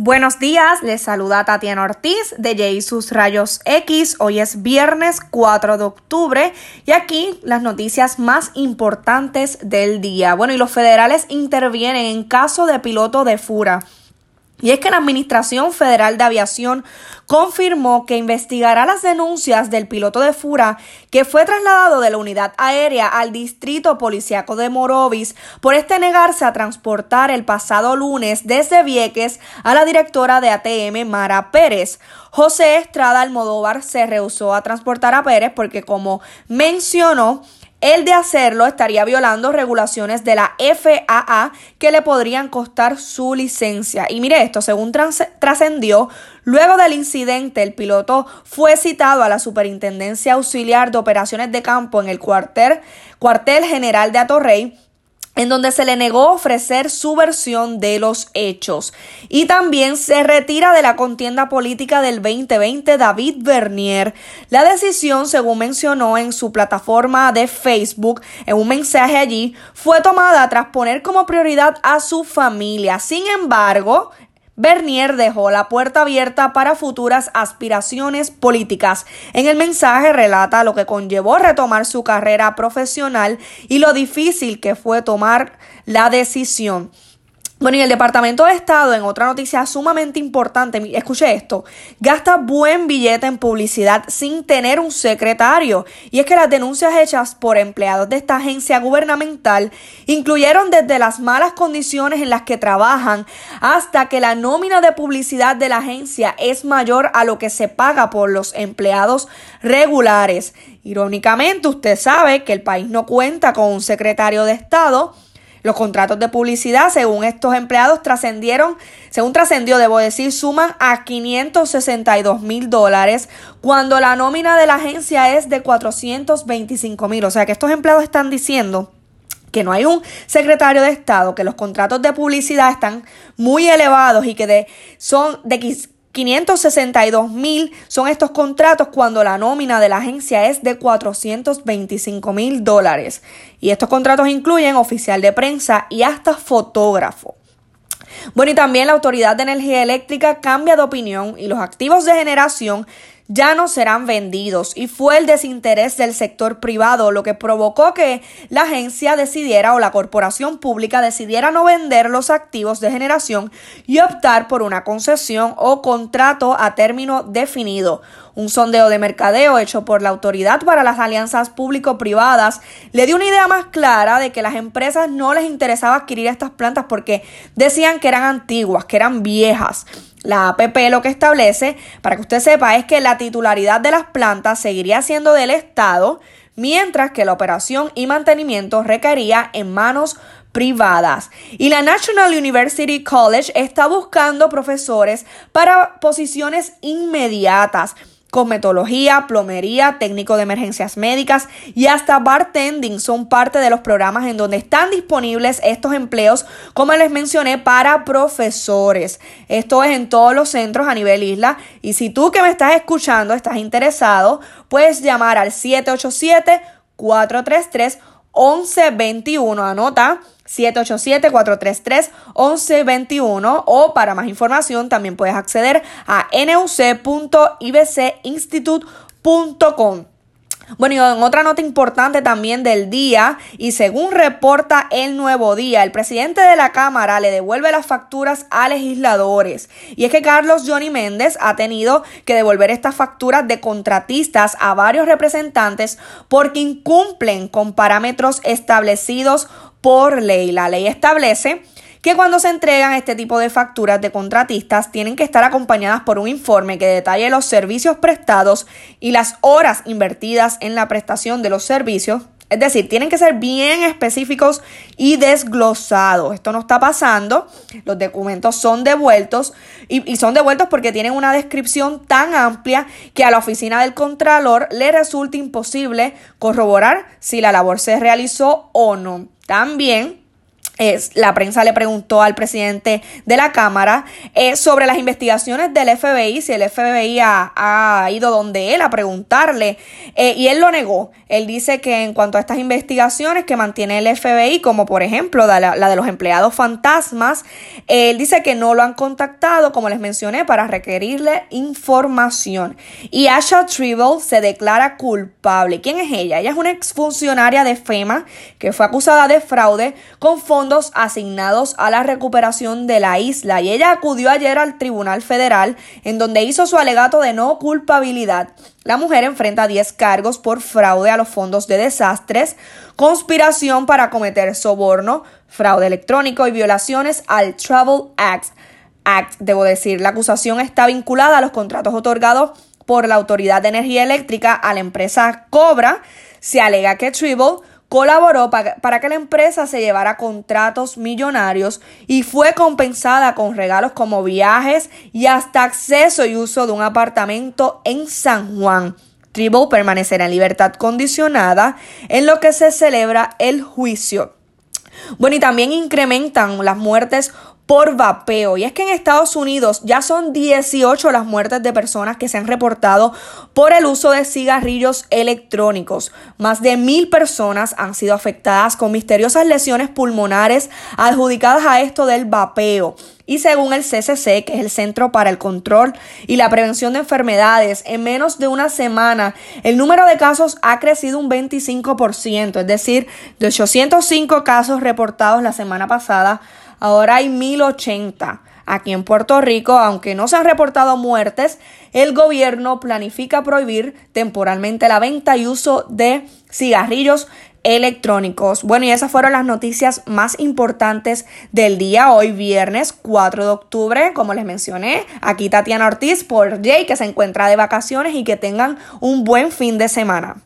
Buenos días, les saluda Tatiana Ortiz de Jesus Rayos X. Hoy es viernes 4 de octubre y aquí las noticias más importantes del día. Bueno, y los federales intervienen en caso de piloto de Fura. Y es que la Administración Federal de Aviación confirmó que investigará las denuncias del piloto de Fura que fue trasladado de la unidad aérea al distrito policiaco de Morovis por este negarse a transportar el pasado lunes desde Vieques a la directora de ATM Mara Pérez. José Estrada Almodóvar se rehusó a transportar a Pérez porque como mencionó el de hacerlo estaría violando regulaciones de la FAA que le podrían costar su licencia. Y mire esto, según trascendió, luego del incidente el piloto fue citado a la Superintendencia Auxiliar de Operaciones de Campo en el cuartel, cuartel general de Atorrey en donde se le negó ofrecer su versión de los hechos. Y también se retira de la contienda política del 2020 David Bernier. La decisión, según mencionó en su plataforma de Facebook, en un mensaje allí, fue tomada tras poner como prioridad a su familia. Sin embargo, Bernier dejó la puerta abierta para futuras aspiraciones políticas. En el mensaje relata lo que conllevó retomar su carrera profesional y lo difícil que fue tomar la decisión. Bueno, y el Departamento de Estado, en otra noticia sumamente importante, escuche esto, gasta buen billete en publicidad sin tener un secretario. Y es que las denuncias hechas por empleados de esta agencia gubernamental incluyeron desde las malas condiciones en las que trabajan hasta que la nómina de publicidad de la agencia es mayor a lo que se paga por los empleados regulares. Irónicamente, usted sabe que el país no cuenta con un secretario de Estado los contratos de publicidad, según estos empleados, trascendieron, según trascendió, debo decir, suman a 562 mil dólares, cuando la nómina de la agencia es de 425 mil. O sea que estos empleados están diciendo que no hay un secretario de Estado, que los contratos de publicidad están muy elevados y que de, son de 562 mil son estos contratos cuando la nómina de la agencia es de 425 mil dólares. Y estos contratos incluyen oficial de prensa y hasta fotógrafo. Bueno, y también la Autoridad de Energía Eléctrica cambia de opinión y los activos de generación ya no serán vendidos y fue el desinterés del sector privado lo que provocó que la agencia decidiera o la corporación pública decidiera no vender los activos de generación y optar por una concesión o contrato a término definido. Un sondeo de mercadeo hecho por la Autoridad para las Alianzas Público-Privadas le dio una idea más clara de que las empresas no les interesaba adquirir estas plantas porque decían que eran antiguas, que eran viejas. La APP lo que establece, para que usted sepa, es que la titularidad de las plantas seguiría siendo del Estado, mientras que la operación y mantenimiento recaería en manos privadas. Y la National University College está buscando profesores para posiciones inmediatas Cosmetología, plomería, técnico de emergencias médicas y hasta bartending son parte de los programas en donde están disponibles estos empleos, como les mencioné, para profesores. Esto es en todos los centros a nivel isla. Y si tú que me estás escuchando estás interesado, puedes llamar al 787 433 1121. Anota 787-433-1121 o para más información también puedes acceder a nuc.ibcinstitute.com. Bueno, y en otra nota importante también del día, y según reporta el nuevo día, el presidente de la Cámara le devuelve las facturas a legisladores. Y es que Carlos Johnny Méndez ha tenido que devolver estas facturas de contratistas a varios representantes porque incumplen con parámetros establecidos por ley. La ley establece que cuando se entregan este tipo de facturas de contratistas tienen que estar acompañadas por un informe que detalle los servicios prestados y las horas invertidas en la prestación de los servicios. Es decir, tienen que ser bien específicos y desglosados. Esto no está pasando. Los documentos son devueltos y, y, son devueltos porque tienen una descripción tan amplia que a la oficina del Contralor le resulta imposible corroborar si la labor se realizó o no. También la prensa le preguntó al presidente de la Cámara eh, sobre las investigaciones del FBI, si el FBI ha, ido donde él a preguntarle, eh, y él lo negó. Él dice que en cuanto a estas investigaciones que mantiene el FBI, como por ejemplo la, la de los empleados fantasmas, él dice que no lo han contactado, como les mencioné, para requerirle información. Y Asha Tribble se declara culpable. ¿Quién es ella? Ella es una exfuncionaria de FEMA que fue acusada de fraude con fondos asignados a la recuperación de la isla y ella acudió ayer al Tribunal Federal en donde hizo su alegato de no culpabilidad. La mujer enfrenta 10 cargos por fraude a los fondos de desastres, conspiración para cometer soborno, fraude electrónico y violaciones al Travel Act. Act, debo decir, la acusación está vinculada a los contratos otorgados por la Autoridad de Energía Eléctrica a la empresa Cobra. Se alega que Tribble colaboró para que la empresa se llevara contratos millonarios y fue compensada con regalos como viajes y hasta acceso y uso de un apartamento en San Juan. Tribble permanecerá en libertad condicionada en lo que se celebra el juicio. Bueno, y también incrementan las muertes por vapeo. Y es que en Estados Unidos ya son 18 las muertes de personas que se han reportado por el uso de cigarrillos electrónicos. Más de mil personas han sido afectadas con misteriosas lesiones pulmonares adjudicadas a esto del vapeo. Y según el CCC, que es el Centro para el Control y la Prevención de Enfermedades, en menos de una semana el número de casos ha crecido un 25%, es decir, de 805 casos reportados la semana pasada Ahora hay 1080. Aquí en Puerto Rico, aunque no se han reportado muertes, el gobierno planifica prohibir temporalmente la venta y uso de cigarrillos electrónicos. Bueno, y esas fueron las noticias más importantes del día hoy, viernes 4 de octubre. Como les mencioné, aquí Tatiana Ortiz por Jay, que se encuentra de vacaciones y que tengan un buen fin de semana.